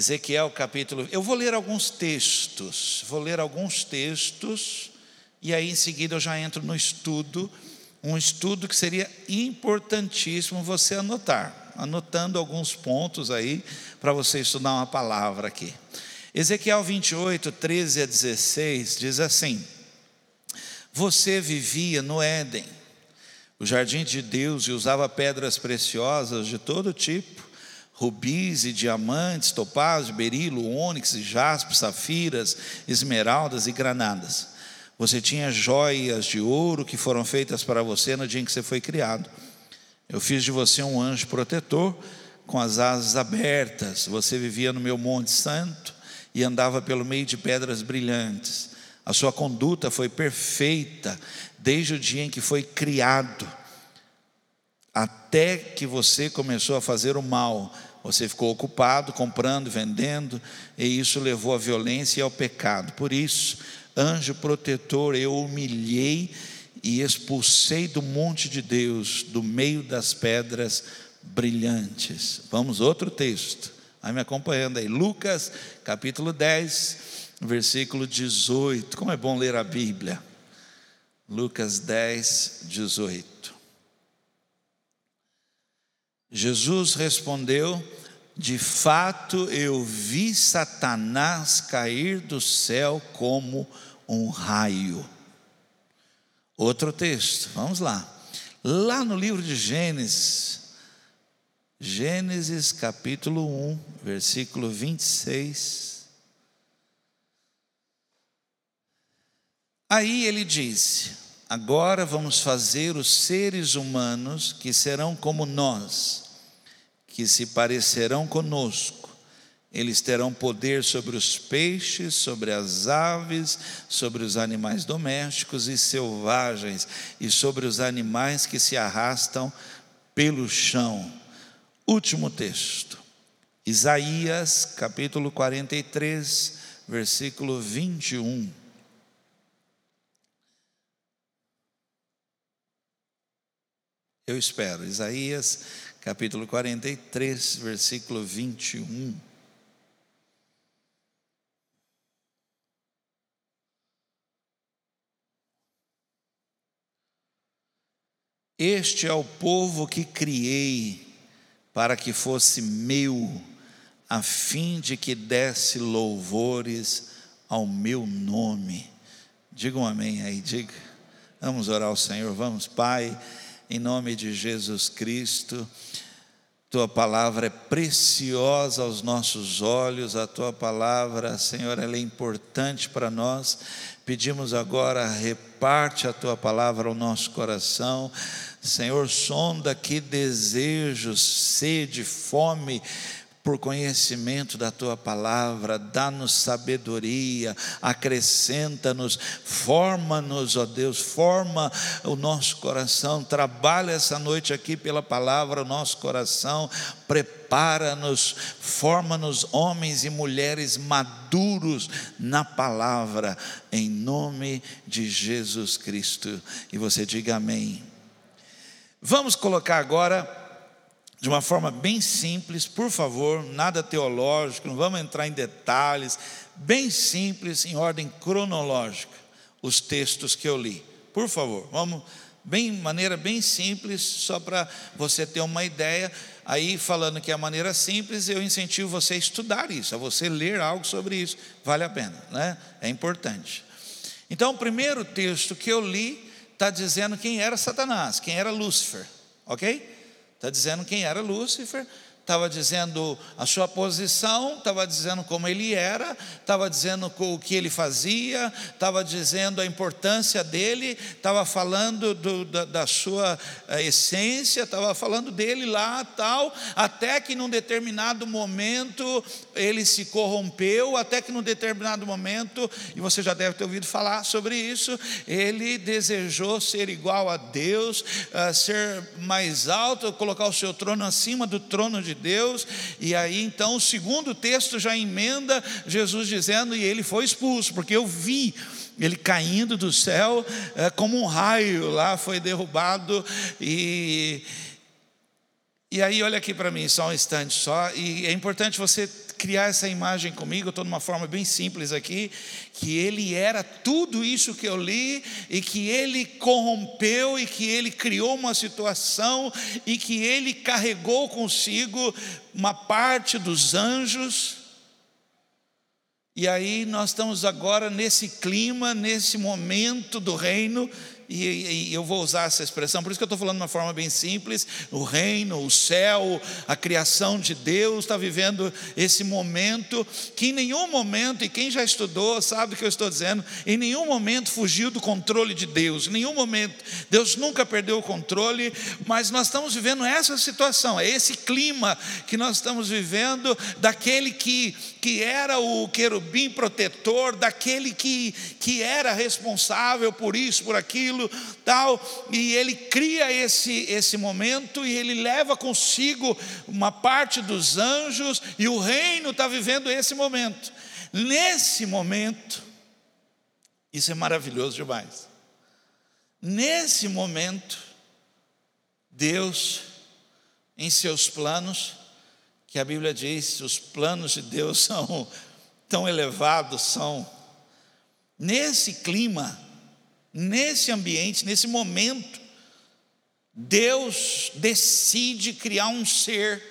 Ezequiel capítulo. Eu vou ler alguns textos, vou ler alguns textos, e aí em seguida eu já entro no estudo, um estudo que seria importantíssimo você anotar, anotando alguns pontos aí, para você estudar uma palavra aqui. Ezequiel 28, 13 a 16 diz assim: Você vivia no Éden, o jardim de Deus, e usava pedras preciosas de todo tipo rubis e diamantes, topázio, berilo, ônix jaspe, safiras, esmeraldas e granadas. Você tinha joias de ouro que foram feitas para você no dia em que você foi criado. Eu fiz de você um anjo protetor com as asas abertas. Você vivia no meu monte santo e andava pelo meio de pedras brilhantes. A sua conduta foi perfeita desde o dia em que foi criado, até que você começou a fazer o mal você ficou ocupado comprando, vendendo, e isso levou à violência e ao pecado. Por isso, anjo protetor, eu humilhei e expulsei do monte de Deus, do meio das pedras brilhantes. Vamos outro texto. Vai me acompanhando aí. Lucas, capítulo 10, versículo 18. Como é bom ler a Bíblia. Lucas 10, 18. Jesus respondeu: De fato eu vi Satanás cair do céu como um raio. Outro texto, vamos lá. Lá no livro de Gênesis, Gênesis capítulo 1, versículo 26. Aí ele disse: Agora vamos fazer os seres humanos que serão como nós, que se parecerão conosco. Eles terão poder sobre os peixes, sobre as aves, sobre os animais domésticos e selvagens, e sobre os animais que se arrastam pelo chão. Último texto. Isaías, capítulo 43, versículo 21. Eu espero. Isaías capítulo 43, versículo 21. Este é o povo que criei para que fosse meu, a fim de que desse louvores ao meu nome. Diga um amém aí, diga. Vamos orar ao Senhor, vamos, Pai em nome de Jesus Cristo. Tua palavra é preciosa aos nossos olhos, a tua palavra, Senhor, ela é importante para nós. Pedimos agora, reparte a tua palavra ao nosso coração. Senhor, sonda que desejos, sede, fome por conhecimento da tua palavra, dá-nos sabedoria, acrescenta-nos, forma-nos, ó Deus, forma o nosso coração, trabalha essa noite aqui pela palavra o nosso coração, prepara-nos, forma-nos homens e mulheres maduros na palavra, em nome de Jesus Cristo. E você diga amém. Vamos colocar agora de uma forma bem simples, por favor, nada teológico, não vamos entrar em detalhes, bem simples, em ordem cronológica, os textos que eu li. Por favor, vamos, bem, maneira bem simples, só para você ter uma ideia. Aí, falando que é a maneira simples, eu incentivo você a estudar isso, a você ler algo sobre isso, vale a pena, né? É importante. Então, o primeiro texto que eu li está dizendo quem era Satanás, quem era Lúcifer, ok? Está dizendo quem era Lúcifer, estava dizendo a sua posição, estava dizendo como ele era, estava dizendo o que ele fazia, estava dizendo a importância dele, estava falando do, da, da, sua eh, essência, estava falando dele lá, tal, até que num determinado momento ele se corrompeu, até que num determinado momento, e você já deve ter ouvido falar sobre isso, ele desejou ser igual a Deus, uh, ser mais alto, colocar o seu trono acima do trono de Deus, e aí então o segundo texto já emenda Jesus dizendo, e ele foi expulso, porque eu vi ele caindo do céu é, como um raio, lá foi derrubado, e, e aí olha aqui para mim, só um instante só, e é importante você criar essa imagem comigo, estou numa forma bem simples aqui, que ele era tudo isso que eu li, e que ele corrompeu, e que ele criou uma situação, e que ele carregou consigo uma parte dos anjos. E aí nós estamos agora nesse clima, nesse momento do reino, e, e, eu vou usar essa expressão, por isso que eu estou falando de uma forma bem simples: o reino, o céu, a criação de Deus está vivendo esse momento que em nenhum momento, e quem já estudou sabe o que eu estou dizendo, em nenhum momento fugiu do controle de Deus, em nenhum momento, Deus nunca perdeu o controle, mas nós estamos vivendo essa situação, é esse clima que nós estamos vivendo, daquele que, que era o querubim protetor, daquele que, que era responsável por isso, por aquilo tal, e ele cria esse, esse momento e ele leva consigo uma parte dos anjos, e o reino está vivendo esse momento. Nesse momento, isso é maravilhoso demais. Nesse momento, Deus, em seus planos, que a Bíblia diz, os planos de Deus são tão elevados, são nesse clima, Nesse ambiente, nesse momento, Deus decide criar um ser.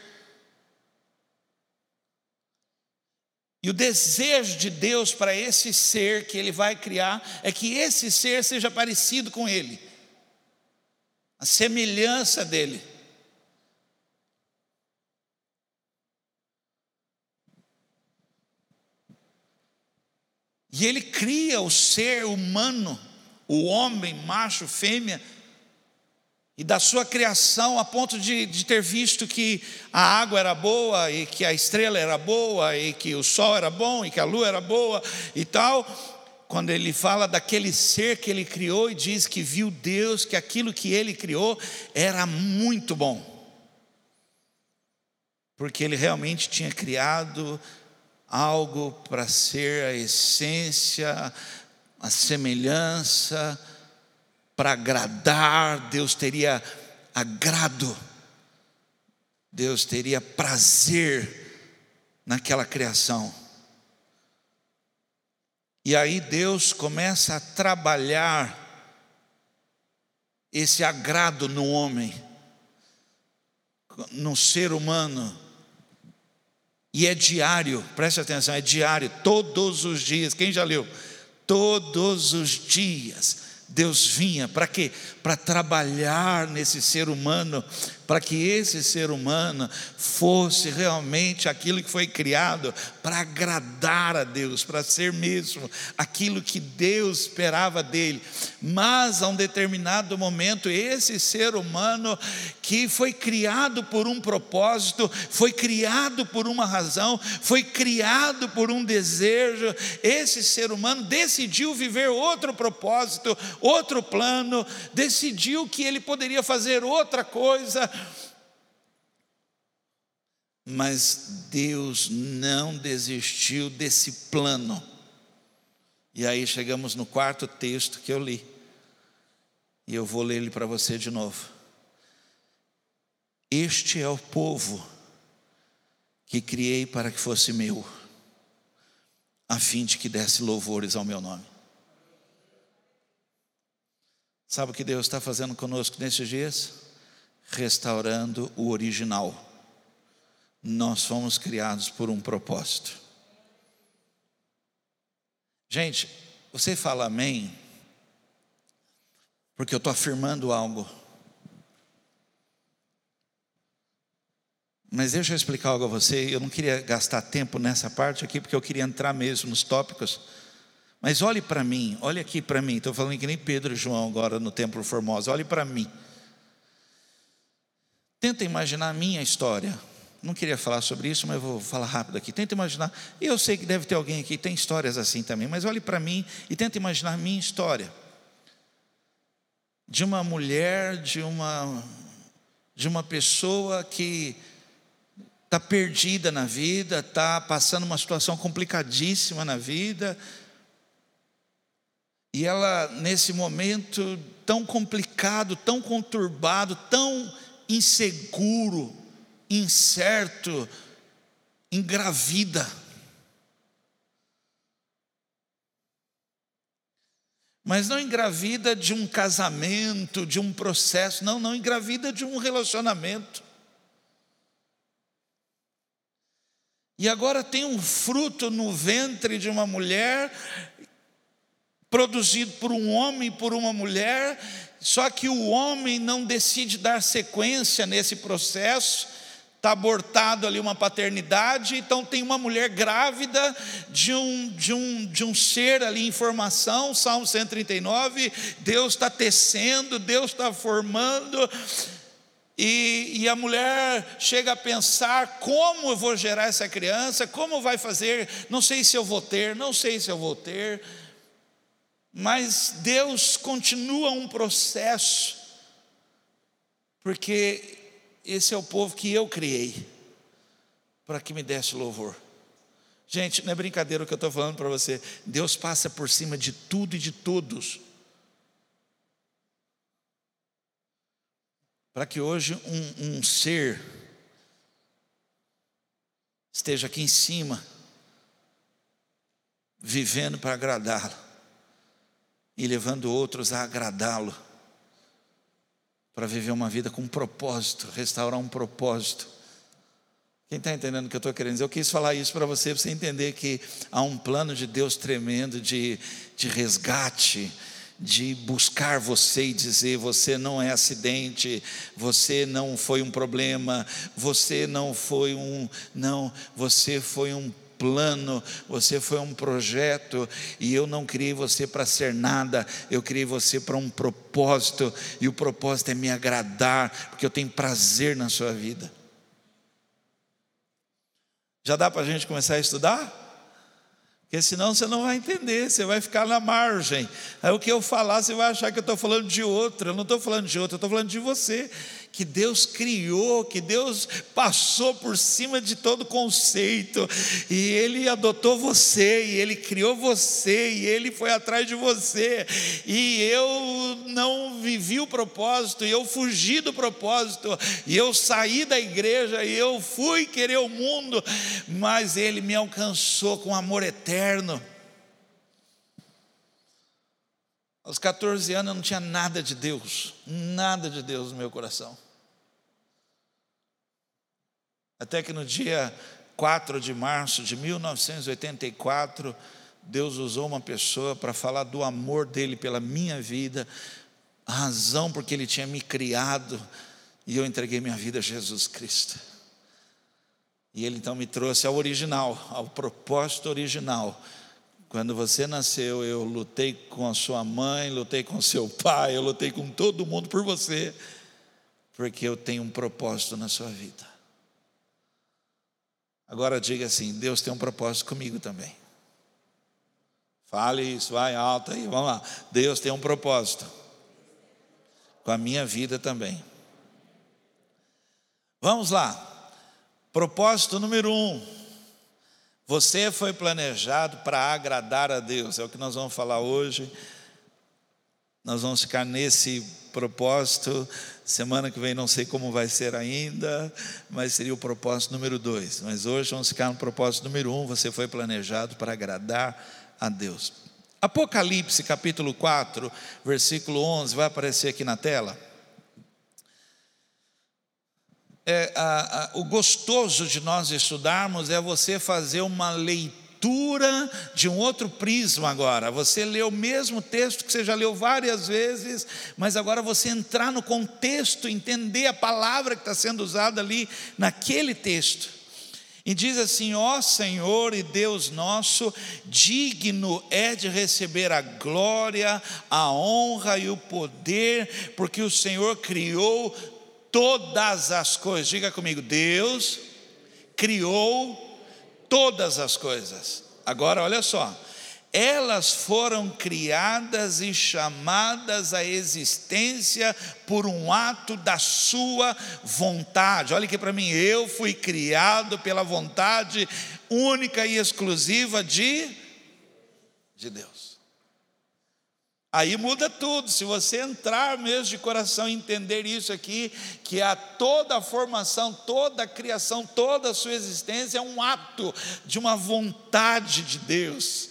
E o desejo de Deus para esse ser que Ele vai criar é que esse ser seja parecido com Ele, a semelhança dele. E Ele cria o ser humano o homem, macho, fêmea, e da sua criação a ponto de, de, ter visto que a água era boa, e que a estrela era boa, e que o sol era bom, e que a lua era boa e tal. Quando ele fala daquele ser que ele criou e diz que viu Deus, que aquilo que ele criou era muito bom, porque ele realmente tinha criado algo para ser a essência a semelhança, para agradar, Deus teria agrado, Deus teria prazer naquela criação. E aí Deus começa a trabalhar esse agrado no homem, no ser humano. E é diário, preste atenção, é diário, todos os dias. Quem já leu? Todos os dias Deus vinha para quê? Para trabalhar nesse ser humano, para que esse ser humano fosse realmente aquilo que foi criado para agradar a Deus, para ser mesmo aquilo que Deus esperava dele. Mas a um determinado momento, esse ser humano que foi criado por um propósito, foi criado por uma razão, foi criado por um desejo, esse ser humano decidiu viver outro propósito, outro plano, decidiu que ele poderia fazer outra coisa mas Deus não desistiu desse plano. E aí chegamos no quarto texto que eu li. E eu vou ler ele para você de novo. Este é o povo que criei para que fosse meu, a fim de que desse louvores ao meu nome. Sabe o que Deus está fazendo conosco nesses dias? Restaurando o original nós fomos criados por um propósito. Gente, você fala amém, porque eu estou afirmando algo. Mas deixa eu explicar algo a você. Eu não queria gastar tempo nessa parte aqui, porque eu queria entrar mesmo nos tópicos. Mas olhe para mim, olhe aqui para mim. Estou falando que nem Pedro e João agora no Templo Formosa. Olhe para mim. Tenta imaginar a minha história. Não queria falar sobre isso, mas vou falar rápido aqui. Tenta imaginar. Eu sei que deve ter alguém aqui que tem histórias assim também, mas olhe para mim e tenta imaginar minha história. De uma mulher, de uma de uma pessoa que está perdida na vida, está passando uma situação complicadíssima na vida, e ela, nesse momento tão complicado, tão conturbado, tão inseguro, incerto, engravida. Mas não engravida de um casamento, de um processo, não, não engravida de um relacionamento. E agora tem um fruto no ventre de uma mulher, produzido por um homem e por uma mulher, só que o homem não decide dar sequência nesse processo, está abortado ali uma paternidade, então tem uma mulher grávida de um, de um, de um ser ali em formação, Salmo 139, Deus está tecendo, Deus está formando, e, e, a mulher chega a pensar: como eu vou gerar essa criança, como vai fazer, não sei se eu vou ter, não sei se eu vou ter, mas Deus continua um processo, porque esse é o povo que eu criei, para que me desse louvor. Gente, não é brincadeira o que eu estou falando para você. Deus passa por cima de tudo e de todos. Para que hoje um, um ser esteja aqui em cima, vivendo para agradá-lo e levando outros a agradá-lo para viver uma vida com um propósito, restaurar um propósito. Quem está entendendo o que eu estou querendo dizer? Eu quis falar isso para você, para você entender que há um plano de Deus tremendo de, de resgate, de buscar você e dizer: você não é acidente, você não foi um problema, você não foi um. Não, você foi um plano, você foi um projeto, e eu não criei você para ser nada, eu criei você para um propósito, e o propósito é me agradar, porque eu tenho prazer na sua vida. Já dá para a gente começar a estudar? Porque senão você não vai entender, você vai ficar na margem. Aí o que eu falar, você vai achar que eu estou falando de outro. Eu não estou falando de outro, eu estou falando de você que Deus criou, que Deus passou por cima de todo conceito, e Ele adotou você, e Ele criou você, e Ele foi atrás de você, e eu não vivi o propósito, e eu fugi do propósito, e eu saí da igreja, e eu fui querer o mundo, mas Ele me alcançou com amor eterno. Aos 14 anos eu não tinha nada de Deus, nada de Deus no meu coração. Até que no dia 4 de março de 1984, Deus usou uma pessoa para falar do amor dele pela minha vida, a razão porque ele tinha me criado, e eu entreguei minha vida a Jesus Cristo. E ele então me trouxe ao original, ao propósito original quando você nasceu, eu lutei com a sua mãe, lutei com seu pai, eu lutei com todo mundo por você, porque eu tenho um propósito na sua vida. Agora diga assim: Deus tem um propósito comigo também. Fale isso, vai alto aí, vamos lá. Deus tem um propósito com a minha vida também. Vamos lá. Propósito número um você foi planejado para agradar a Deus, é o que nós vamos falar hoje. Nós vamos ficar nesse propósito. Semana que vem não sei como vai ser ainda, mas seria o propósito número dois. Mas hoje vamos ficar no propósito número um. Você foi planejado para agradar a Deus. Apocalipse capítulo 4, versículo 11, vai aparecer aqui na tela é, a, a, o gostoso de nós estudarmos é você fazer uma leitura de um outro prisma agora. Você lê o mesmo texto que você já leu várias vezes, mas agora você entrar no contexto, entender a palavra que está sendo usada ali naquele texto. E diz assim: Ó Senhor e Deus nosso, digno é de receber a glória, a honra e o poder, porque o Senhor criou todas as coisas. Diga comigo, Deus criou todas as coisas. Agora olha só. Elas foram criadas e chamadas à existência por um ato da sua vontade. Olha aqui para mim, eu fui criado pela vontade única e exclusiva de de Deus. Aí muda tudo. Se você entrar mesmo de coração e entender isso aqui, que a toda a formação, toda a criação, toda a sua existência é um ato de uma vontade de Deus.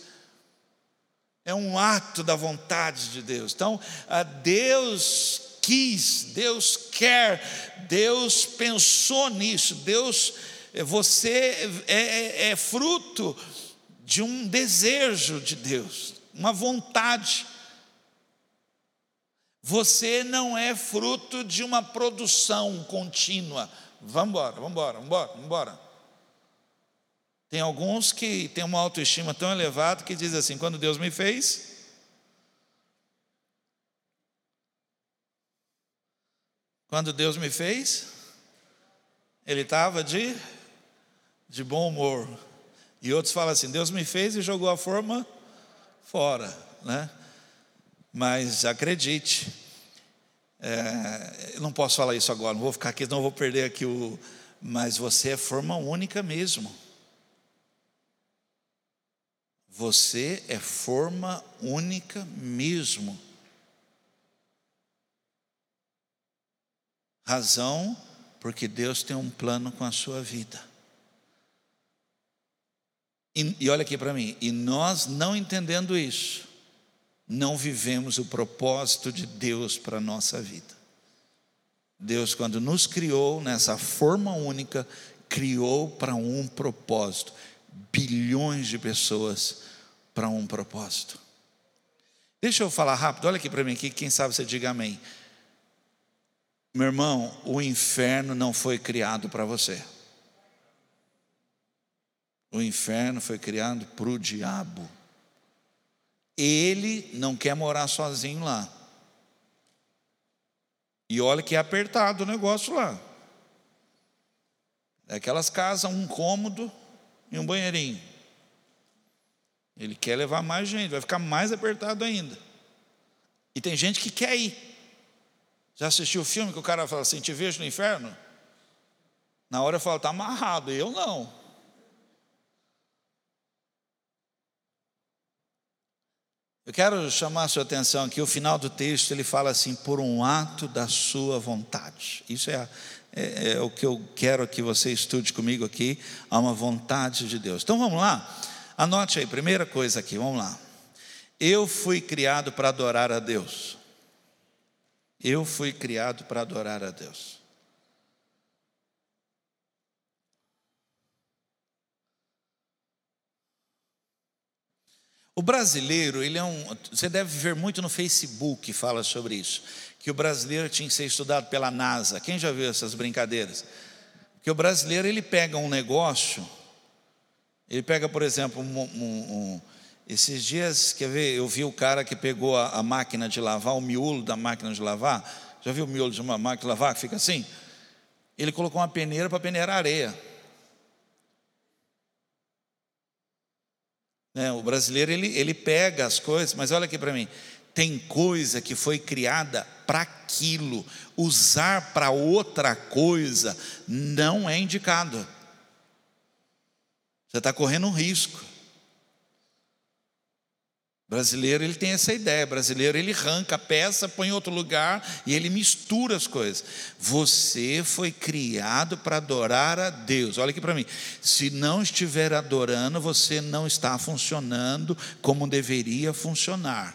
É um ato da vontade de Deus. Então, Deus quis, Deus quer, Deus pensou nisso, Deus, você é, é, é fruto de um desejo de Deus, uma vontade. Você não é fruto de uma produção contínua. Vamos embora, vamos embora, vamos embora, vamos embora. Tem alguns que têm uma autoestima tão elevada que diz assim: quando Deus me fez, quando Deus me fez, ele estava de, de bom humor. E outros falam assim: Deus me fez e jogou a forma fora, né? Mas acredite, é, eu não posso falar isso agora, não vou ficar aqui, não vou perder aqui o. Mas você é forma única mesmo. Você é forma única mesmo. Razão porque Deus tem um plano com a sua vida. E, e olha aqui para mim, e nós não entendendo isso, não vivemos o propósito de Deus para a nossa vida. Deus, quando nos criou nessa forma única, criou para um propósito. Bilhões de pessoas para um propósito. Deixa eu falar rápido, olha aqui para mim, aqui, quem sabe você diga amém. Meu irmão, o inferno não foi criado para você. O inferno foi criado para o diabo. Ele não quer morar sozinho lá. E olha que é apertado o negócio lá. É aquelas casas, um cômodo e um banheirinho. Ele quer levar mais gente, vai ficar mais apertado ainda. E tem gente que quer ir. Já assistiu o filme que o cara fala assim: Te vejo no inferno? Na hora eu falo: Está amarrado. Eu não. Eu quero chamar a sua atenção aqui, o final do texto ele fala assim, por um ato da sua vontade. Isso é, é, é, o que eu quero que você estude comigo aqui, há uma vontade de Deus. Então vamos lá, anote aí, primeira coisa aqui, vamos lá. Eu fui criado para adorar a Deus. Eu fui criado para adorar a Deus. O brasileiro, ele é um. Você deve ver muito no Facebook fala sobre isso. Que o brasileiro tinha que ser estudado pela NASA. Quem já viu essas brincadeiras? Que o brasileiro ele pega um negócio, ele pega, por exemplo, um, um, um, esses dias, quer ver, eu vi o cara que pegou a, a, máquina de lavar, o miolo da máquina de lavar. Já viu o miolo de uma máquina de lavar que fica assim? Ele colocou uma peneira para peneirar areia. Né? O brasileiro ele, ele pega as coisas, mas olha aqui para mim. Tem coisa que foi criada para aquilo, usar para outra coisa não é indicado. Você está correndo um risco. Brasileiro ele tem essa ideia, brasileiro ele arranca a peça, põe em outro lugar e ele mistura as coisas. Você foi criado para adorar a Deus. Olha aqui para mim. Se não estiver adorando, você não está funcionando como deveria funcionar.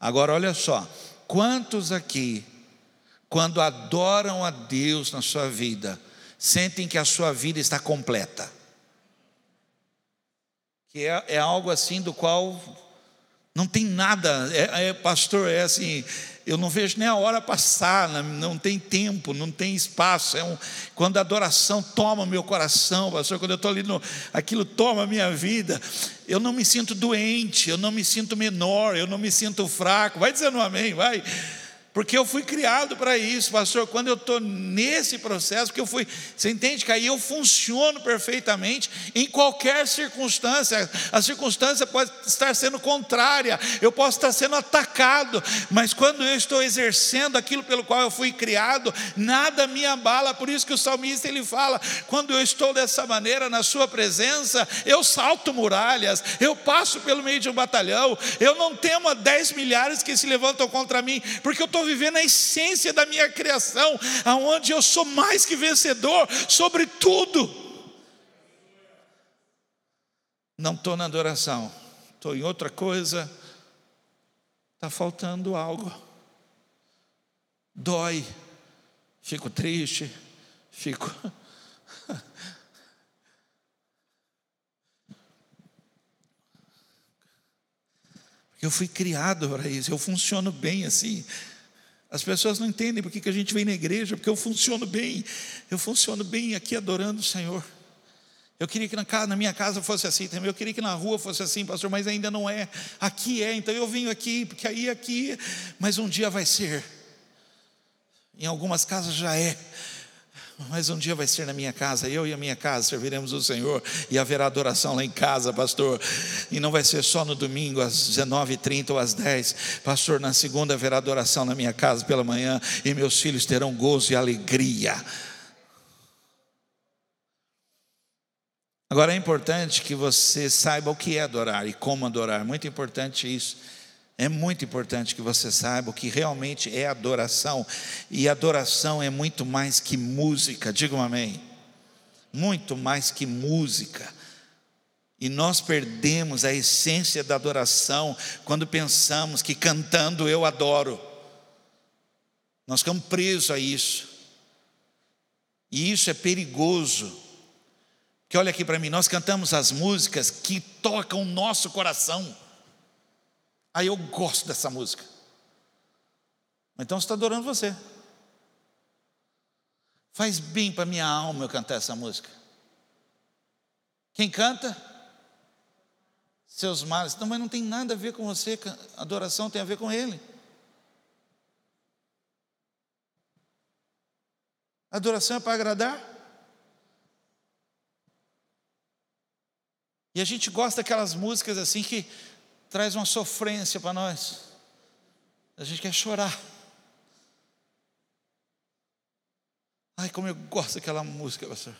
Agora olha só, quantos aqui quando adoram a Deus na sua vida, sentem que a sua vida está completa? Que é, é algo assim do qual não tem nada, é, é, pastor, é assim, eu não vejo nem a hora passar, não tem tempo, não tem espaço. É um, quando a adoração toma meu coração, pastor, quando eu estou ali, no, aquilo toma minha vida, eu não me sinto doente, eu não me sinto menor, eu não me sinto fraco. Vai dizendo amém, vai. Porque eu fui criado para isso, pastor. Quando eu estou nesse processo, porque eu fui, você entende que aí eu funciono perfeitamente em qualquer circunstância. A circunstância pode estar sendo contrária, eu posso estar sendo atacado, mas quando eu estou exercendo aquilo pelo qual eu fui criado, nada me abala. Por isso que o salmista ele fala: quando eu estou dessa maneira na Sua presença, eu salto muralhas, eu passo pelo meio de um batalhão, eu não temo a dez milhares que se levantam contra mim, porque eu estou estou vivendo a essência da minha criação, aonde eu sou mais que vencedor sobre tudo. Não estou na adoração, estou em outra coisa, está faltando algo. Dói, fico triste, fico. Eu fui criado para isso, eu funciono bem assim. As pessoas não entendem porque que a gente vem na igreja, porque eu funciono bem, eu funciono bem aqui adorando o Senhor. Eu queria que na, casa, na minha casa fosse assim também, eu queria que na rua fosse assim, pastor, mas ainda não é. Aqui é, então eu venho aqui, porque aí é aqui, mas um dia vai ser. Em algumas casas já é, mas um dia vai ser na minha casa, eu e a minha casa serviremos o Senhor e haverá adoração lá em casa, pastor. E não vai ser só no domingo às 19h30 ou às 10, pastor. Na segunda haverá adoração na minha casa pela manhã e meus filhos terão gozo e alegria. Agora é importante que você saiba o que é adorar e como adorar, muito importante isso. É muito importante que você saiba o que realmente é adoração, e adoração é muito mais que música, diga um amém. Muito mais que música. E nós perdemos a essência da adoração quando pensamos que cantando eu adoro. Nós ficamos presos a isso. E isso é perigoso. Porque olha aqui para mim, nós cantamos as músicas que tocam o nosso coração. Aí eu gosto dessa música. Então você está adorando você. Faz bem para minha alma eu cantar essa música. Quem canta? Seus males. Não, mas não tem nada a ver com você. Adoração tem a ver com Ele. Adoração é para agradar? E a gente gosta daquelas músicas assim que traz uma sofrência para nós. A gente quer chorar. Ai, como eu gosto daquela música, pastor.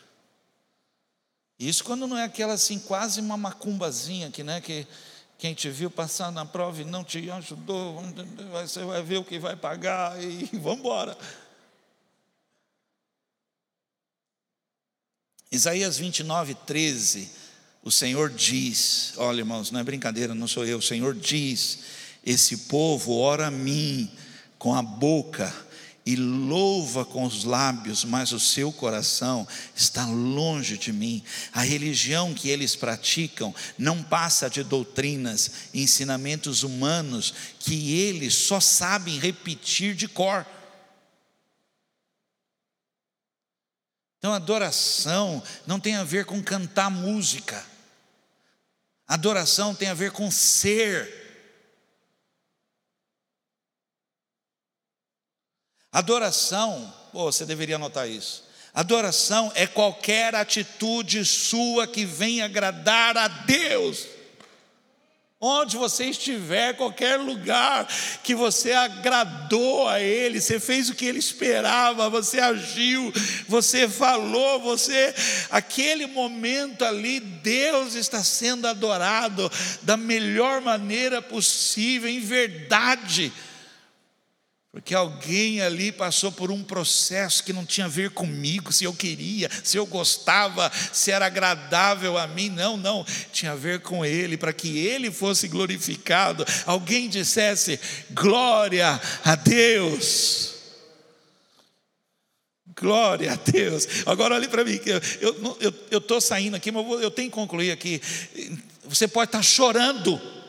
Isso quando não é aquela assim, quase uma macumbazinha que, né, que quem te viu passar na prova e não te ajudou, você vai ver o que vai pagar e vamos embora. Isaías 29, 13 o Senhor diz: olha, irmãos, não é brincadeira, não sou eu. O Senhor diz: esse povo ora a mim com a boca e louva com os lábios, mas o seu coração está longe de mim. A religião que eles praticam não passa de doutrinas, ensinamentos humanos que eles só sabem repetir de cor. Então, adoração não tem a ver com cantar música. Adoração tem a ver com ser. Adoração, você deveria anotar isso. Adoração é qualquer atitude sua que venha agradar a Deus. Onde você estiver, qualquer lugar que você agradou a Ele, você fez o que Ele esperava, você agiu, você falou, você, aquele momento ali, Deus está sendo adorado da melhor maneira possível, em verdade. Porque alguém ali passou por um processo que não tinha a ver comigo, se eu queria, se eu gostava, se era agradável a mim. Não, não, tinha a ver com ele, para que ele fosse glorificado. Alguém dissesse: glória a Deus. Glória a Deus. Agora olhe para mim, eu estou saindo aqui, mas eu tenho que concluir aqui. Você pode estar chorando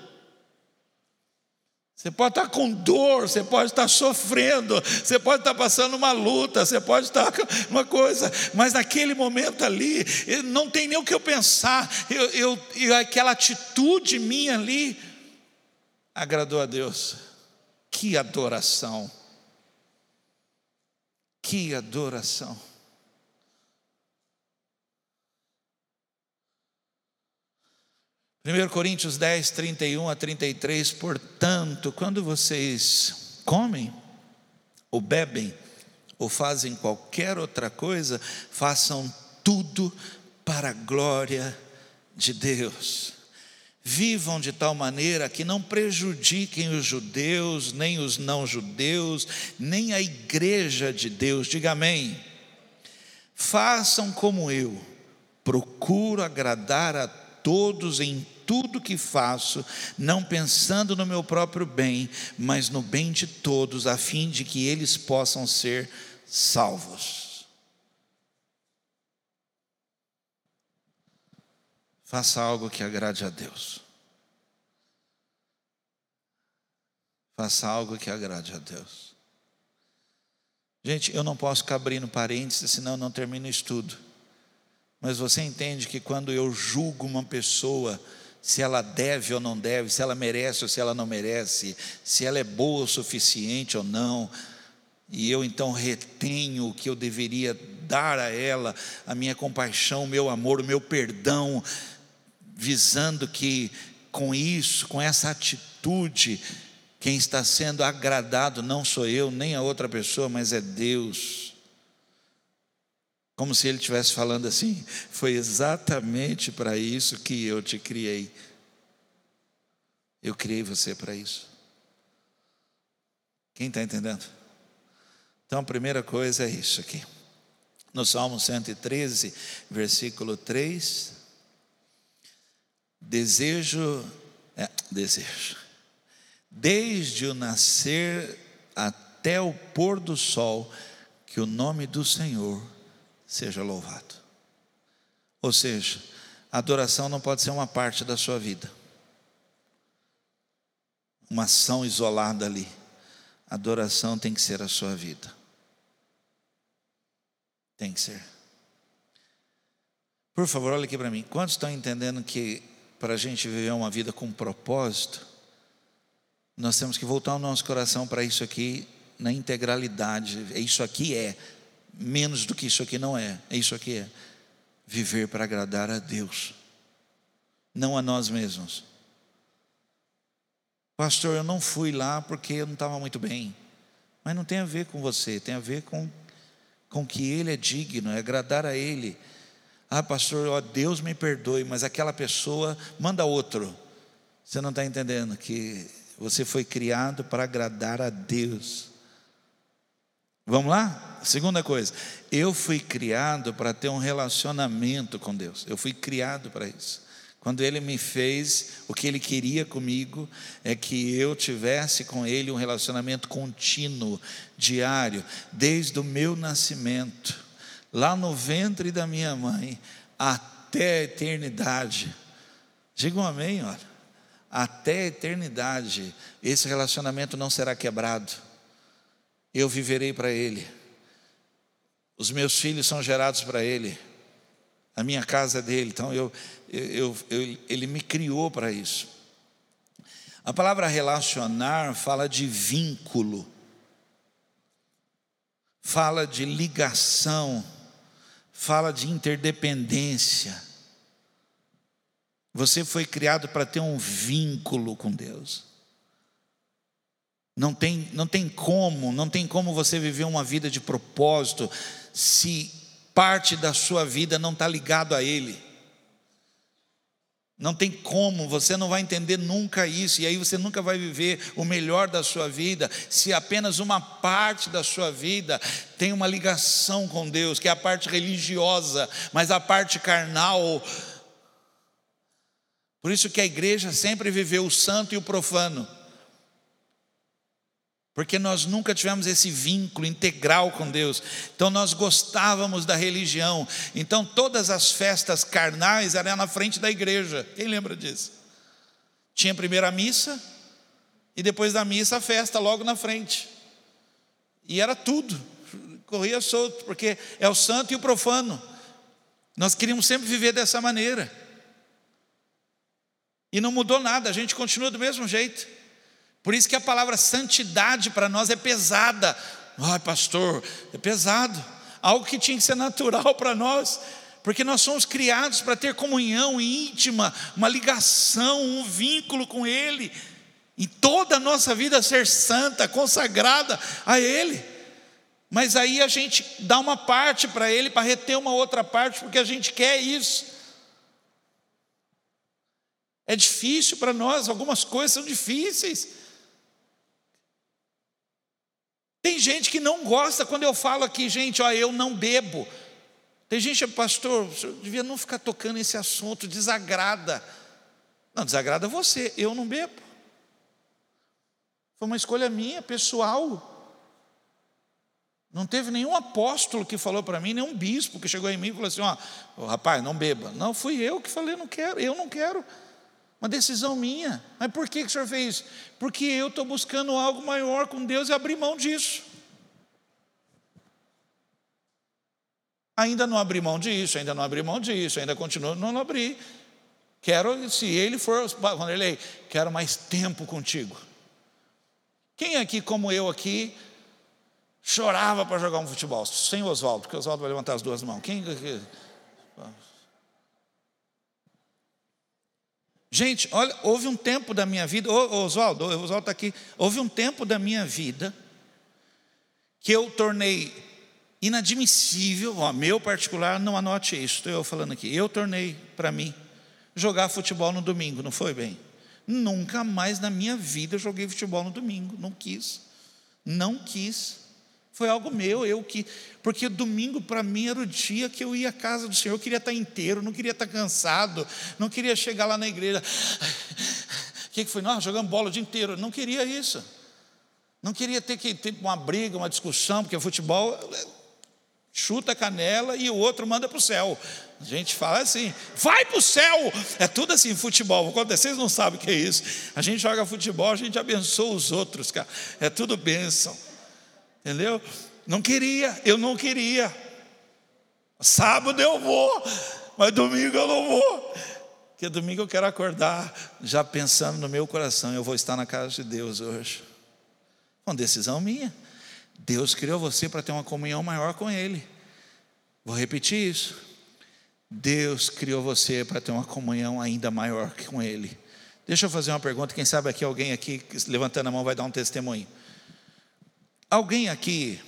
você pode estar com dor, você pode estar sofrendo, você pode estar passando uma luta, você pode estar com uma coisa, mas naquele momento ali, não tem nem o que eu pensar, eu, eu, eu, aquela atitude minha ali agradou a Deus. Que adoração! Que adoração. 1 Coríntios 10, 31 a 33, portanto, quando vocês comem, ou bebem, ou fazem qualquer outra coisa, façam tudo para a glória de Deus. Vivam de tal maneira que não prejudiquem os judeus, nem os não-judeus, nem a igreja de Deus. Diga amém. Façam como eu, procuro agradar a todos em tudo que faço, não pensando no meu próprio bem, mas no bem de todos, a fim de que eles possam ser salvos. Faça algo que agrade a Deus. Faça algo que agrade a Deus. Gente, eu não posso ficar abrindo parênteses, senão eu não termino o estudo. Mas você entende que quando eu julgo uma pessoa, se ela deve ou não deve, se ela merece ou se ela não merece, se ela é boa o suficiente ou não, e eu então retenho o que eu deveria dar a ela, a minha compaixão, o meu amor, o meu perdão, visando que com isso, com essa atitude, quem está sendo agradado não sou eu, nem a outra pessoa, mas é Deus. Como se ele estivesse falando assim: foi exatamente para isso que eu te criei. Eu criei você para isso. Quem está entendendo? Então, a primeira coisa é isso aqui. No Salmo 113, versículo 3. Desejo, é, desejo. Desde o nascer até o pôr do sol, que o nome do Senhor seja louvado. Ou seja, a adoração não pode ser uma parte da sua vida, uma ação isolada ali. A adoração tem que ser a sua vida. Tem que ser. Por favor, olha aqui para mim. Quantos estão entendendo que para a gente viver uma vida com propósito, nós temos que voltar o nosso coração para isso aqui na integralidade. Isso aqui é menos do que isso aqui não é. É isso aqui é. Viver para agradar a Deus, não a nós mesmos. Pastor, eu não fui lá porque eu não estava muito bem. Mas não tem a ver com você, tem a ver com, com que Ele é digno, é agradar a Ele. Ah, pastor, ó, Deus me perdoe, mas aquela pessoa manda outro. Você não está entendendo que você foi criado para agradar a Deus. Vamos lá? Segunda coisa, eu fui criado para ter um relacionamento com Deus. Eu fui criado para isso. Quando Ele me fez, o que Ele queria comigo é que eu tivesse com Ele um relacionamento contínuo, diário, desde o meu nascimento, lá no ventre da minha mãe, até a eternidade. Diga um amém, olha. Até a eternidade, esse relacionamento não será quebrado eu viverei para Ele. Os meus filhos são gerados para Ele. A minha casa é dele. Então eu, eu, eu, Ele me criou para isso. A palavra relacionar fala de vínculo, fala de ligação, fala de interdependência. Você foi criado para ter um vínculo com Deus. Não tem, não tem como, não tem como você viver uma vida de propósito se parte da sua vida não está ligado a Ele. Não tem como, você não vai entender nunca isso, e aí você nunca vai viver o melhor da sua vida, se apenas uma parte da sua vida tem uma ligação com Deus, que é a parte religiosa, mas a parte carnal. Por isso que a igreja sempre viveu o santo e o profano porque nós nunca tivemos esse vínculo integral com Deus. Então nós gostávamos da religião. Então todas as festas carnais eram na frente da igreja. Quem lembra disso? Tinha primeiro a missa e depois da missa a festa logo na frente. E era tudo. Corria solto, porque é o santo e o profano. Nós queríamos sempre viver dessa maneira. E não mudou nada, a gente continua do mesmo jeito. Por isso que a palavra santidade para nós é pesada. Ai, pastor, é pesado. Algo que tinha que ser natural para nós, porque nós somos criados para ter comunhão íntima, uma ligação, um vínculo com Ele, e toda a nossa vida ser santa, consagrada a Ele. Mas aí a gente dá uma parte para Ele para reter uma outra parte, porque a gente quer isso. É difícil para nós, algumas coisas são difíceis. Tem gente que não gosta quando eu falo aqui, gente, ó, eu não bebo. Tem gente, pastor, você devia não ficar tocando esse assunto, desagrada. Não, desagrada você, eu não bebo. Foi uma escolha minha, pessoal. Não teve nenhum apóstolo que falou para mim, nenhum bispo que chegou em mim e falou assim: ó, oh, rapaz, não beba. Não, fui eu que falei, não quero, eu não quero. Uma decisão minha. Mas por que, que o senhor fez isso? Porque eu estou buscando algo maior com Deus e abrir mão disso. Ainda não abri mão disso, ainda não abri mão disso, ainda continuo não abri. Quero, se ele for, Vanderlei, quero mais tempo contigo. Quem aqui, como eu aqui, chorava para jogar um futebol? Sem Oswaldo, porque o Oswaldo vai levantar as duas mãos. Quem aqui? Gente, olha, houve um tempo da minha vida, Oswaldo, Oswaldo está aqui, houve um tempo da minha vida que eu tornei inadmissível, ó, meu particular, não anote isso, estou eu falando aqui, eu tornei para mim jogar futebol no domingo, não foi bem? Nunca mais na minha vida joguei futebol no domingo, não quis, não quis. Foi algo meu, eu que. Porque domingo para mim era o dia que eu ia à casa do Senhor, eu queria estar inteiro, não queria estar cansado, não queria chegar lá na igreja. O que, que foi? Nós jogamos bola o dia inteiro. Não queria isso. Não queria ter que ter uma briga, uma discussão, porque futebol chuta a canela e o outro manda para o céu. A gente fala assim, vai para o céu. É tudo assim, futebol. Vocês não sabem o que é isso, a gente joga futebol, a gente abençoa os outros, cara. É tudo bênção. Entendeu? Não queria, eu não queria. Sábado eu vou, mas domingo eu não vou. Porque domingo eu quero acordar já pensando no meu coração, eu vou estar na casa de Deus hoje. Uma decisão minha. Deus criou você para ter uma comunhão maior com Ele. Vou repetir isso. Deus criou você para ter uma comunhão ainda maior com Ele. Deixa eu fazer uma pergunta. Quem sabe aqui alguém aqui levantando a mão vai dar um testemunho. Alguém aqui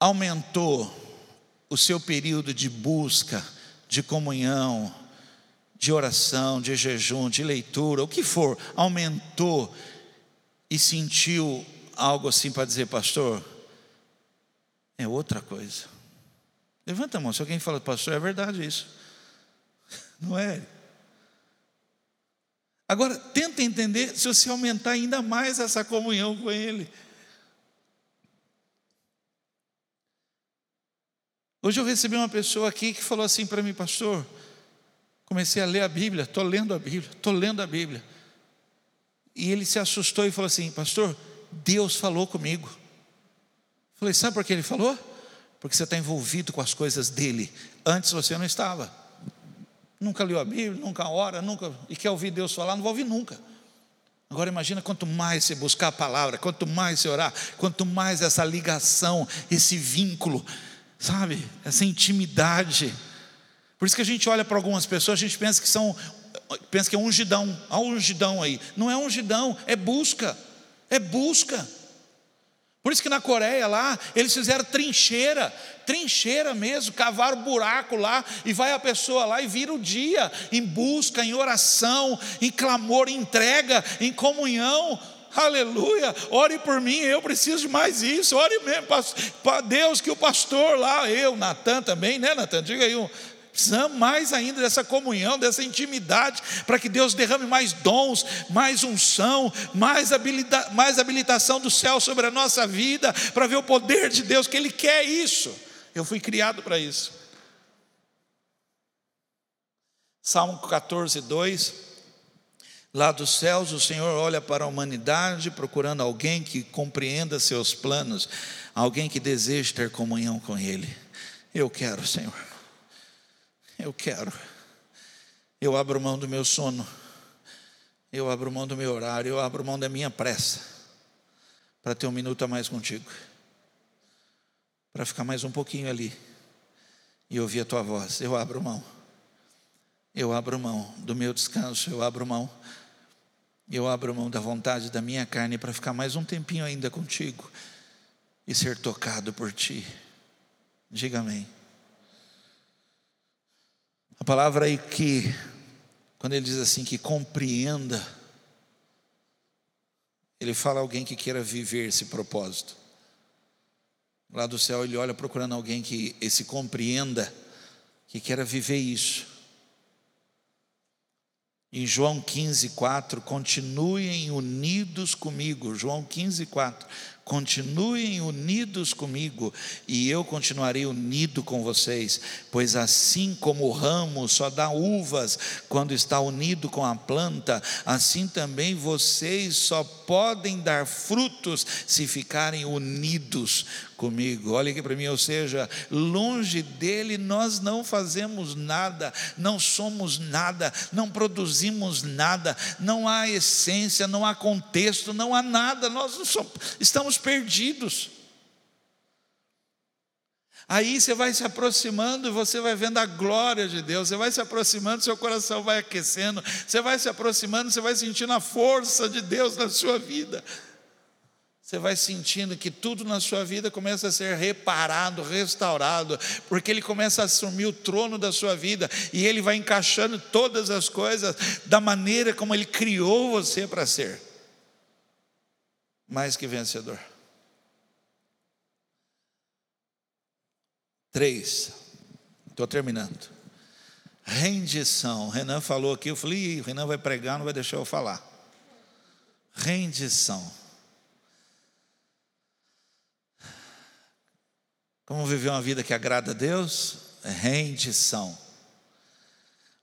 aumentou o seu período de busca, de comunhão, de oração, de jejum, de leitura, o que for, aumentou e sentiu algo assim para dizer, pastor, é outra coisa. Levanta a mão, se alguém fala, pastor, é verdade isso. Não é? Agora, tenta entender se você aumentar ainda mais essa comunhão com Ele. Hoje eu recebi uma pessoa aqui que falou assim para mim, pastor, comecei a ler a Bíblia, estou lendo a Bíblia, estou lendo a Bíblia. E ele se assustou e falou assim, pastor, Deus falou comigo. Falei, sabe por que ele falou? Porque você está envolvido com as coisas dele. Antes você não estava. Nunca leu a Bíblia, nunca ora, nunca. E quer ouvir Deus falar, não vai ouvir nunca. Agora imagina quanto mais você buscar a palavra, quanto mais você orar, quanto mais essa ligação, esse vínculo sabe? Essa intimidade. Por isso que a gente olha para algumas pessoas, a gente pensa que são, pensa que é ungidão, há um ungidão aí. Não é ungidão, é busca, é busca. Por isso que na Coreia lá, eles fizeram trincheira, trincheira mesmo, cavaram buraco lá, e vai a pessoa lá e vira o dia em busca, em oração, em clamor, em entrega, em comunhão. Aleluia, ore por mim, eu preciso de mais isso. Ore mesmo para Deus, que o pastor lá, eu, Natan também, né, Natan? Diga aí um. Precisamos mais ainda dessa comunhão, dessa intimidade, para que Deus derrame mais dons, mais unção, mais, habilita mais habilitação do céu sobre a nossa vida, para ver o poder de Deus, que Ele quer isso. Eu fui criado para isso. Salmo 14, 2. Lá dos céus, o Senhor olha para a humanidade procurando alguém que compreenda seus planos, alguém que deseje ter comunhão com Ele. Eu quero, Senhor. Eu quero. Eu abro mão do meu sono. Eu abro mão do meu horário. Eu abro mão da minha pressa. para ter um minuto a mais contigo, para ficar mais um pouquinho ali e ouvir a tua voz. Eu abro mão, eu abro mão do meu descanso, eu abro mão, eu abro mão da vontade da minha carne para ficar mais um tempinho ainda contigo e ser tocado por ti. Diga amém. A palavra aí que, quando ele diz assim, que compreenda, ele fala alguém que queira viver esse propósito. Lá do céu ele olha procurando alguém que esse compreenda, que queira viver isso. Em João 15, 4, continuem unidos comigo. João 15, 4. Continuem unidos comigo e eu continuarei unido com vocês, pois assim como o ramo só dá uvas quando está unido com a planta, assim também vocês só podem dar frutos se ficarem unidos comigo. Olha aqui para mim, ou seja, longe dele nós não fazemos nada, não somos nada, não produzimos nada, não há essência, não há contexto, não há nada, nós somos, estamos perdidos. Aí você vai se aproximando e você vai vendo a glória de Deus, você vai se aproximando, seu coração vai aquecendo, você vai se aproximando, você vai sentindo a força de Deus na sua vida. Você vai sentindo que tudo na sua vida começa a ser reparado, restaurado, porque Ele começa a assumir o trono da sua vida e Ele vai encaixando todas as coisas da maneira como Ele criou você para ser mais que vencedor. Três, estou terminando. Rendição. Renan falou aqui, eu falei, Renan vai pregar, não vai deixar eu falar. Rendição. Como viver uma vida que agrada a Deus? Rendição.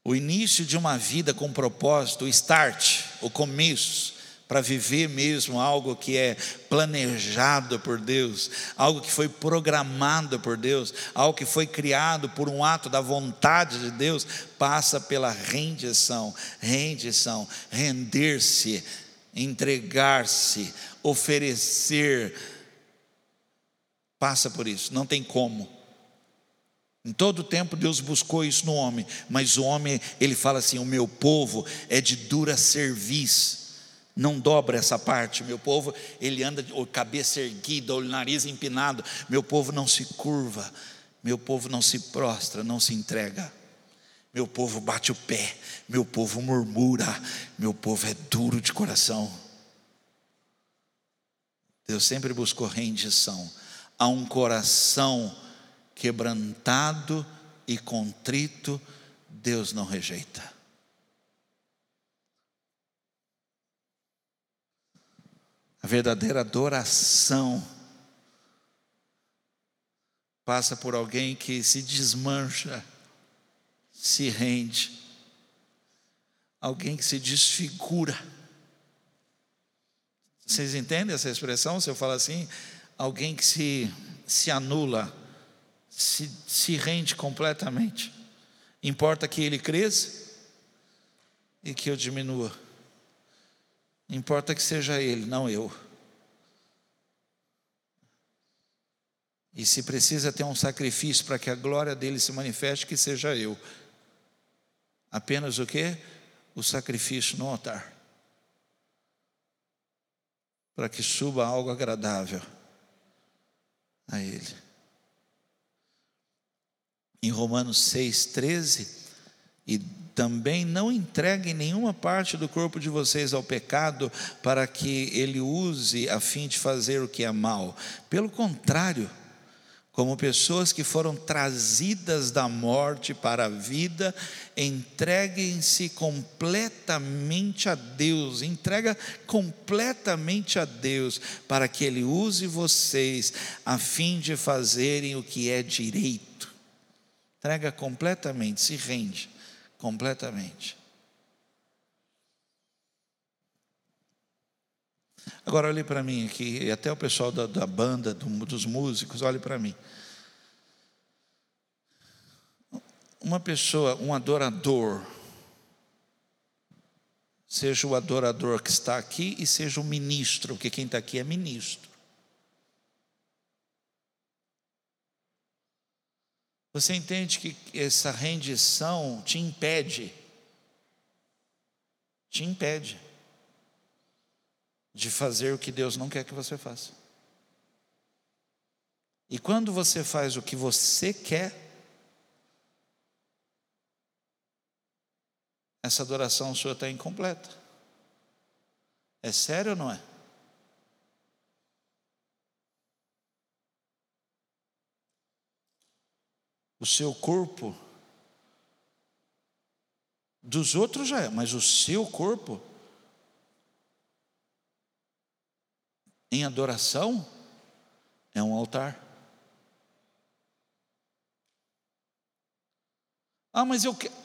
O início de uma vida com propósito, o start, o começo, para viver mesmo algo que é planejado por Deus, algo que foi programado por Deus, algo que foi criado por um ato da vontade de Deus, passa pela rendição, rendição, render-se, entregar-se, oferecer, passa por isso, não tem como. Em todo tempo Deus buscou isso no homem, mas o homem, ele fala assim: o meu povo é de dura serviço não dobra essa parte. Meu povo, ele anda de cabeça erguida, o nariz empinado. Meu povo não se curva. Meu povo não se prostra, não se entrega. Meu povo bate o pé. Meu povo murmura. Meu povo é duro de coração. Deus sempre buscou rendição. A um coração quebrantado e contrito, Deus não rejeita. A verdadeira adoração passa por alguém que se desmancha, se rende, alguém que se desfigura. Vocês entendem essa expressão? Se eu falar assim, alguém que se, se anula, se, se rende completamente. Importa que ele cresça e que eu diminua. Importa que seja Ele, não eu. E se precisa ter um sacrifício para que a glória dele se manifeste, que seja eu. Apenas o que? O sacrifício no altar. Para que suba algo agradável a Ele. Em Romanos 6, 13 e também não entreguem nenhuma parte do corpo de vocês ao pecado para que ele use a fim de fazer o que é mal. Pelo contrário, como pessoas que foram trazidas da morte para a vida, entreguem-se completamente a Deus, entrega completamente a Deus, para que Ele use vocês a fim de fazerem o que é direito. Entrega completamente, se rende completamente. Agora olhe para mim aqui, e até o pessoal da, da banda, do, dos músicos, olhe para mim. Uma pessoa, um adorador, seja o adorador que está aqui e seja o ministro, porque quem está aqui é ministro. Você entende que essa rendição te impede, te impede de fazer o que Deus não quer que você faça. E quando você faz o que você quer, essa adoração sua está incompleta. É sério ou não é? O seu corpo, dos outros já é, mas o seu corpo, em adoração, é um altar. Ah, mas eu quero.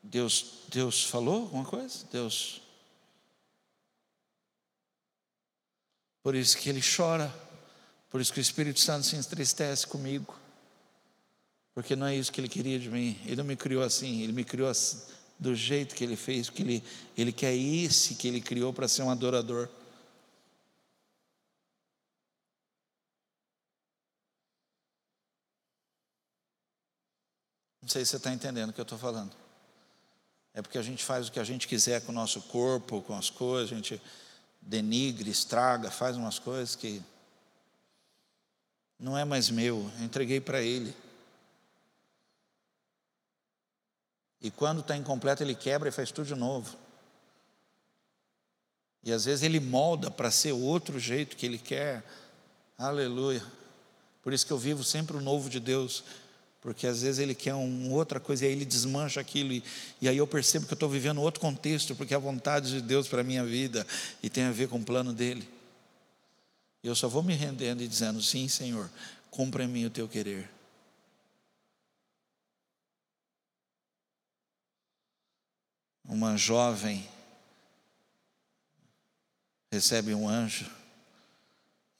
Deus, Deus falou alguma coisa? Deus. Por isso que ele chora, por isso que o Espírito Santo se entristece comigo, porque não é isso que ele queria de mim. Ele não me criou assim, ele me criou assim, do jeito que ele fez, porque ele, ele quer esse que ele criou para ser um adorador. Não sei se você está entendendo o que eu estou falando. É porque a gente faz o que a gente quiser com o nosso corpo, com as coisas, a gente denigre, estraga, faz umas coisas que não é mais meu, eu entreguei para Ele. E quando está incompleto, Ele quebra e faz tudo de novo. E às vezes Ele molda para ser outro jeito que Ele quer. Aleluia. Por isso que eu vivo sempre o novo de Deus porque às vezes ele quer uma outra coisa e aí ele desmancha aquilo, e, e aí eu percebo que eu estou vivendo outro contexto, porque é a vontade de Deus para a minha vida e tem a ver com o plano dele. E eu só vou me rendendo e dizendo: Sim, Senhor, cumpra em mim o teu querer. Uma jovem recebe um anjo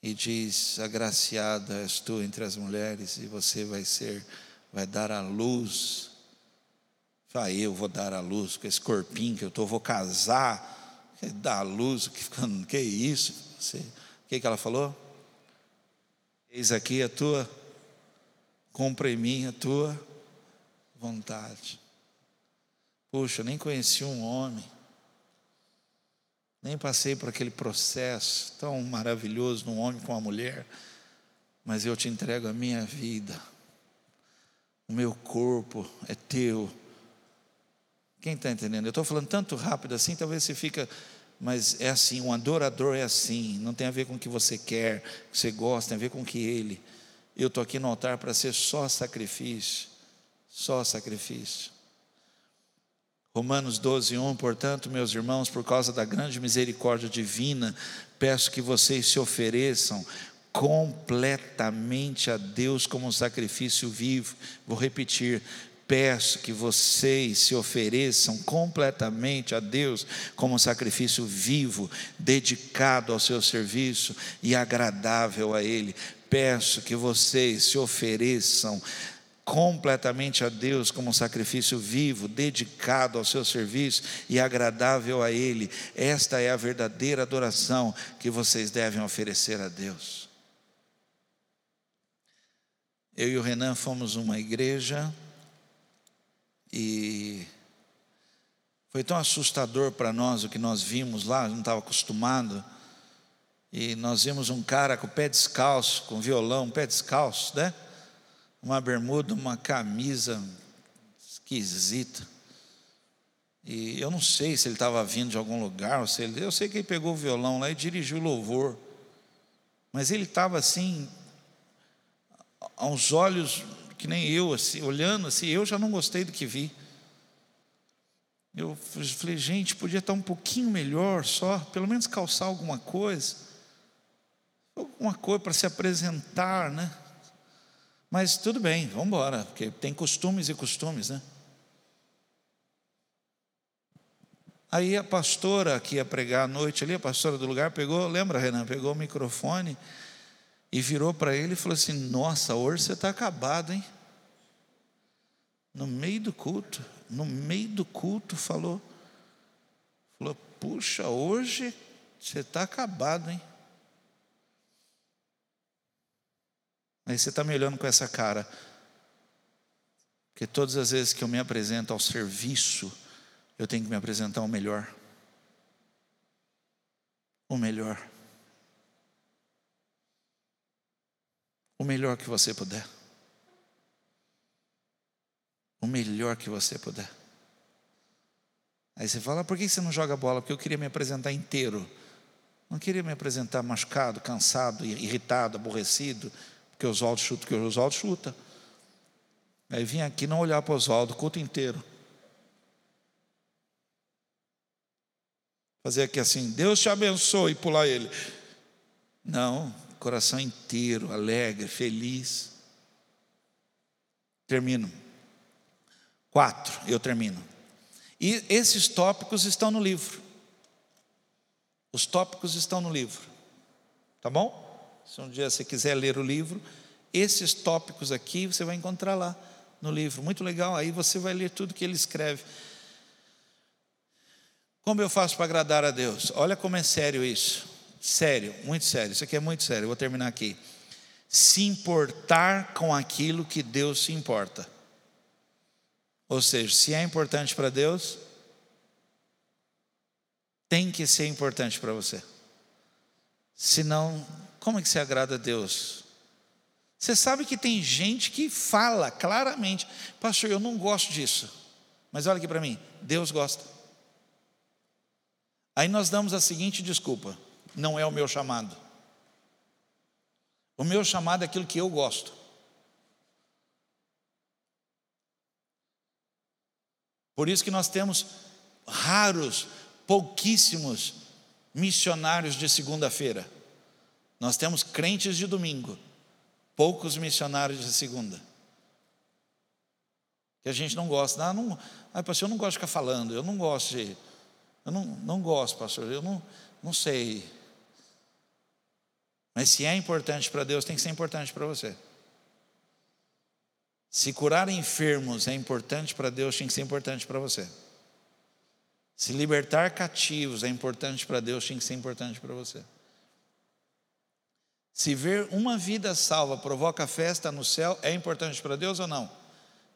e diz: Agraciada és tu entre as mulheres, e você vai ser vai dar a luz. Vai, eu vou dar a luz com esse corpinho que eu estou, vou casar. Dar a luz, que, que é isso? Você, o que, que ela falou? Eis aqui a tua, compra em mim a tua vontade. Puxa, nem conheci um homem, nem passei por aquele processo tão maravilhoso de um homem com uma mulher, mas eu te entrego a minha vida o meu corpo é teu. Quem está entendendo? Eu estou falando tanto rápido assim, talvez você fica, mas é assim, um adorador é assim, não tem a ver com o que você quer, que você gosta, tem a ver com o que ele. Eu estou aqui no altar para ser só sacrifício, só sacrifício. Romanos 12, 1, portanto, meus irmãos, por causa da grande misericórdia divina, peço que vocês se ofereçam completamente a Deus como um sacrifício vivo. Vou repetir, peço que vocês se ofereçam completamente a Deus como um sacrifício vivo, dedicado ao seu serviço e agradável a Ele. Peço que vocês se ofereçam completamente a Deus como um sacrifício vivo, dedicado ao seu serviço e agradável a Ele. Esta é a verdadeira adoração que vocês devem oferecer a Deus. Eu e o Renan fomos uma igreja e foi tão assustador para nós o que nós vimos lá, não estava acostumado. E nós vimos um cara com o pé descalço, com violão, pé descalço, né? Uma bermuda, uma camisa esquisita. E eu não sei se ele estava vindo de algum lugar, ou se ele, eu sei que ele pegou o violão lá e dirigiu o louvor. Mas ele estava assim, aos olhos que nem eu, assim, olhando assim, eu já não gostei do que vi. Eu falei, gente, podia estar um pouquinho melhor só, pelo menos calçar alguma coisa, alguma coisa para se apresentar, né? Mas tudo bem, vamos embora, porque tem costumes e costumes, né? Aí a pastora que ia pregar à noite ali, a pastora do lugar, pegou, lembra, Renan? Pegou o microfone e virou para ele e falou assim: Nossa, hoje você está acabado, hein? No meio do culto, no meio do culto, falou: Falou, puxa, hoje você está acabado, hein? Aí você está me olhando com essa cara. Porque todas as vezes que eu me apresento ao serviço, eu tenho que me apresentar o melhor. O melhor. O melhor que você puder. O melhor que você puder. Aí você fala, por que você não joga bola? Porque eu queria me apresentar inteiro. Não queria me apresentar machucado, cansado, irritado, aborrecido, porque Oswaldo chuta, porque o Oswaldo chuta. Aí vim aqui não olhar para o Oswaldo o culto inteiro. Fazer aqui assim, Deus te abençoe e pular ele. Não, coração inteiro, alegre, feliz. Termino. Quatro, eu termino. E esses tópicos estão no livro. Os tópicos estão no livro. Tá bom? Se um dia você quiser ler o livro, esses tópicos aqui você vai encontrar lá no livro. Muito legal, aí você vai ler tudo que ele escreve. Como eu faço para agradar a Deus? Olha como é sério isso. Sério, muito sério. Isso aqui é muito sério. Eu vou terminar aqui. Se importar com aquilo que Deus se importa. Ou seja, se é importante para Deus, tem que ser importante para você. Senão, como é que você agrada a Deus? Você sabe que tem gente que fala claramente, pastor, eu não gosto disso. Mas olha aqui para mim, Deus gosta. Aí nós damos a seguinte desculpa: não é o meu chamado. O meu chamado é aquilo que eu gosto. Por isso que nós temos raros, pouquíssimos missionários de segunda-feira. Nós temos crentes de domingo poucos missionários de segunda. Que a gente não gosta. Ah, não, ah, pastor, eu não gosto de ficar falando, eu não gosto de. Eu não, não gosto, pastor, eu não, não sei. Mas se é importante para Deus, tem que ser importante para você. Se curar enfermos é importante para Deus, tem que ser importante para você. Se libertar cativos é importante para Deus, tem que ser importante para você. Se ver uma vida salva provoca festa no céu, é importante para Deus ou não?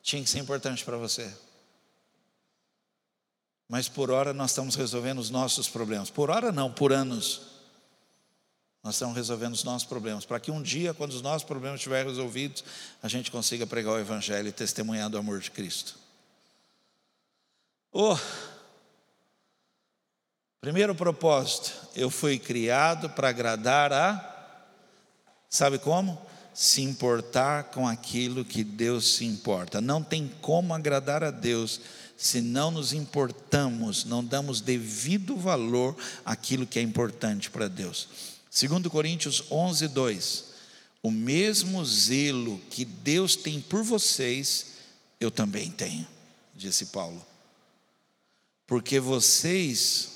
Tinha que ser importante para você. Mas por hora nós estamos resolvendo os nossos problemas. Por hora não, por anos. Nós estamos resolvendo os nossos problemas. Para que um dia, quando os nossos problemas estiverem resolvidos, a gente consiga pregar o Evangelho e testemunhar do amor de Cristo. Oh, primeiro propósito, eu fui criado para agradar a Sabe como? Se importar com aquilo que Deus se importa. Não tem como agradar a Deus se não nos importamos, não damos devido valor àquilo que é importante para Deus. 2 Coríntios 11, 2. O mesmo zelo que Deus tem por vocês, eu também tenho, disse Paulo. Porque vocês,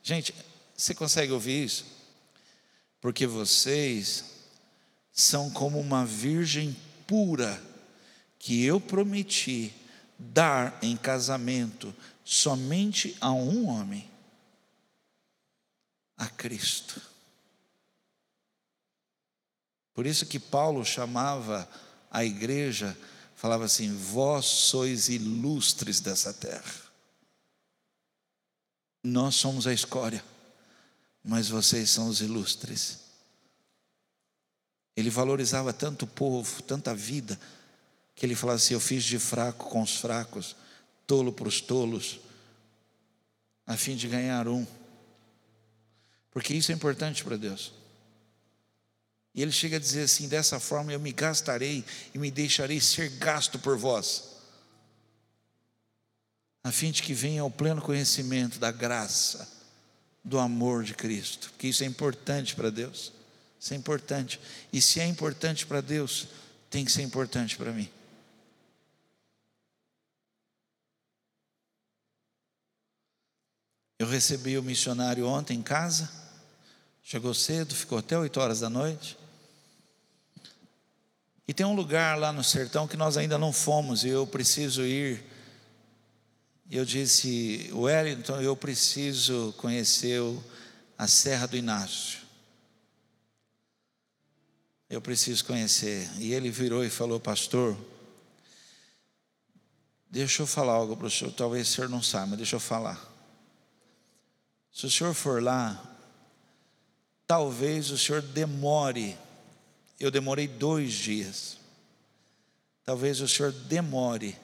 gente, você consegue ouvir isso? Porque vocês são como uma virgem pura que eu prometi dar em casamento somente a um homem, a Cristo. Por isso que Paulo chamava a igreja, falava assim: Vós sois ilustres dessa terra. Nós somos a escória, mas vocês são os ilustres. Ele valorizava tanto o povo, tanta vida, que ele falava assim: Eu fiz de fraco com os fracos, tolo para os tolos, a fim de ganhar um. Porque isso é importante para Deus. E ele chega a dizer assim: dessa forma eu me gastarei e me deixarei ser gasto por vós, a fim de que venha o pleno conhecimento da graça, do amor de Cristo, porque isso é importante para Deus. Isso é importante. E se é importante para Deus, tem que ser importante para mim. Eu recebi o missionário ontem em casa, chegou cedo, ficou até 8 horas da noite. E tem um lugar lá no sertão que nós ainda não fomos e eu preciso ir. E eu disse, Wellington, eu preciso conhecer a Serra do Inácio. Eu preciso conhecer. E ele virou e falou, pastor, Deixa eu falar algo para o senhor, talvez o senhor não saiba, mas deixa eu falar. Se o senhor for lá, talvez o senhor demore. Eu demorei dois dias. Talvez o senhor demore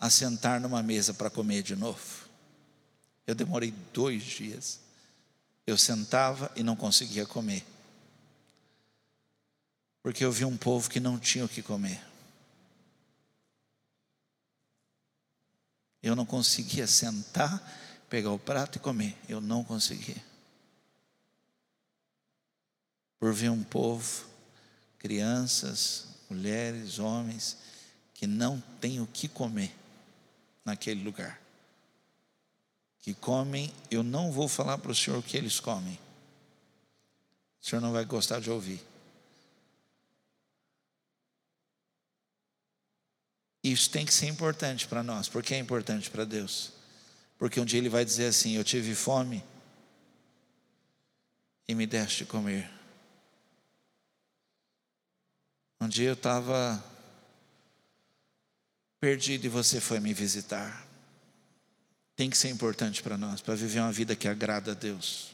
a sentar numa mesa para comer de novo. Eu demorei dois dias. Eu sentava e não conseguia comer. Porque eu vi um povo que não tinha o que comer. Eu não conseguia sentar, pegar o prato e comer. Eu não conseguia. Por ver um povo, crianças, mulheres, homens, que não têm o que comer naquele lugar. Que comem, eu não vou falar para o senhor o que eles comem. O senhor não vai gostar de ouvir. Isso tem que ser importante para nós. Por que é importante para Deus? Porque um dia Ele vai dizer assim: Eu tive fome e me deste de comer. Um dia eu estava perdido e você foi me visitar. Tem que ser importante para nós, para viver uma vida que agrada a Deus.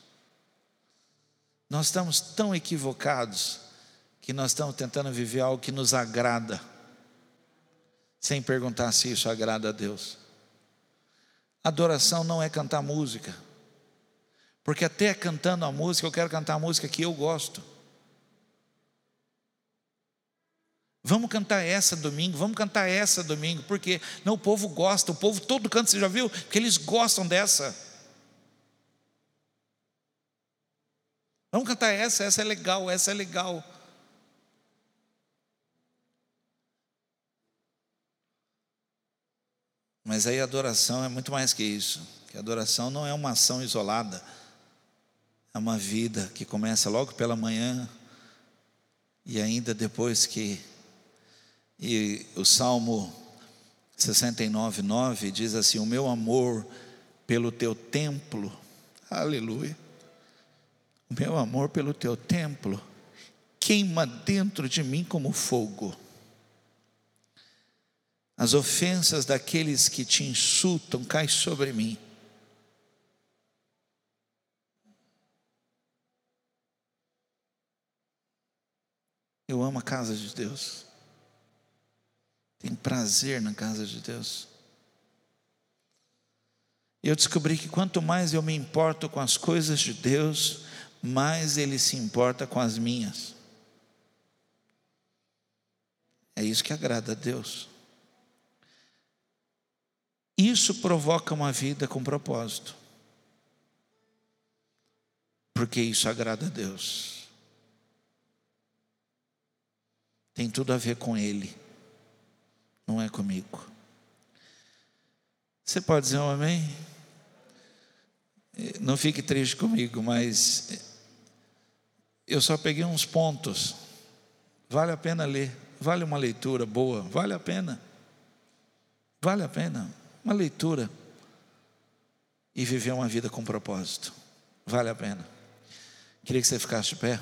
Nós estamos tão equivocados que nós estamos tentando viver algo que nos agrada sem perguntar se isso agrada a Deus. Adoração não é cantar música, porque até cantando a música, eu quero cantar a música que eu gosto. Vamos cantar essa domingo, vamos cantar essa domingo, porque não, o povo gosta, o povo todo canta, você já viu? Porque eles gostam dessa. Vamos cantar essa, essa é legal, essa é legal. Mas aí a adoração é muito mais que isso. Que a adoração não é uma ação isolada. É uma vida que começa logo pela manhã e ainda depois que e o Salmo 69, 9 diz assim: O meu amor pelo teu templo, aleluia. O meu amor pelo teu templo queima dentro de mim como fogo. As ofensas daqueles que te insultam caem sobre mim. Eu amo a casa de Deus. Tenho prazer na casa de Deus. E eu descobri que quanto mais eu me importo com as coisas de Deus, mais Ele se importa com as minhas. É isso que agrada a Deus. Isso provoca uma vida com propósito. Porque isso agrada a Deus. Tem tudo a ver com Ele, não é comigo. Você pode dizer um amém? Não fique triste comigo, mas eu só peguei uns pontos. Vale a pena ler, vale uma leitura boa, vale a pena. Vale a pena uma leitura e viver uma vida com propósito. Vale a pena. Queria que você ficasse de pé.